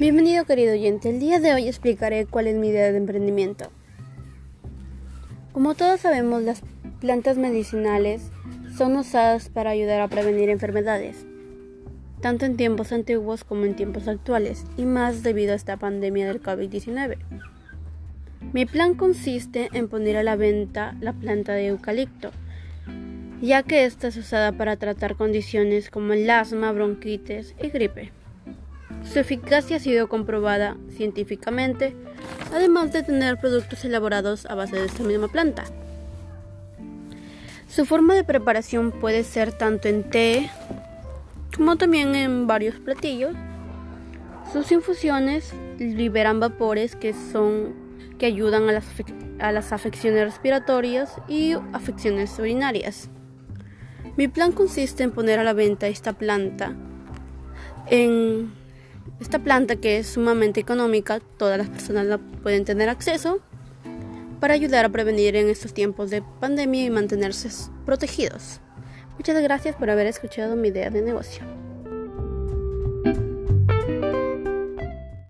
Bienvenido querido oyente, el día de hoy explicaré cuál es mi idea de emprendimiento. Como todos sabemos, las plantas medicinales son usadas para ayudar a prevenir enfermedades, tanto en tiempos antiguos como en tiempos actuales, y más debido a esta pandemia del COVID-19. Mi plan consiste en poner a la venta la planta de eucalipto, ya que esta es usada para tratar condiciones como el asma, bronquitis y gripe. Su eficacia ha sido comprobada científicamente, además de tener productos elaborados a base de esta misma planta. Su forma de preparación puede ser tanto en té como también en varios platillos. Sus infusiones liberan vapores que son que ayudan a las, a las afecciones respiratorias y afecciones urinarias. Mi plan consiste en poner a la venta esta planta en esta planta que es sumamente económica, todas las personas la pueden tener acceso para ayudar a prevenir en estos tiempos de pandemia y mantenerse protegidos. Muchas gracias por haber escuchado mi idea de negocio.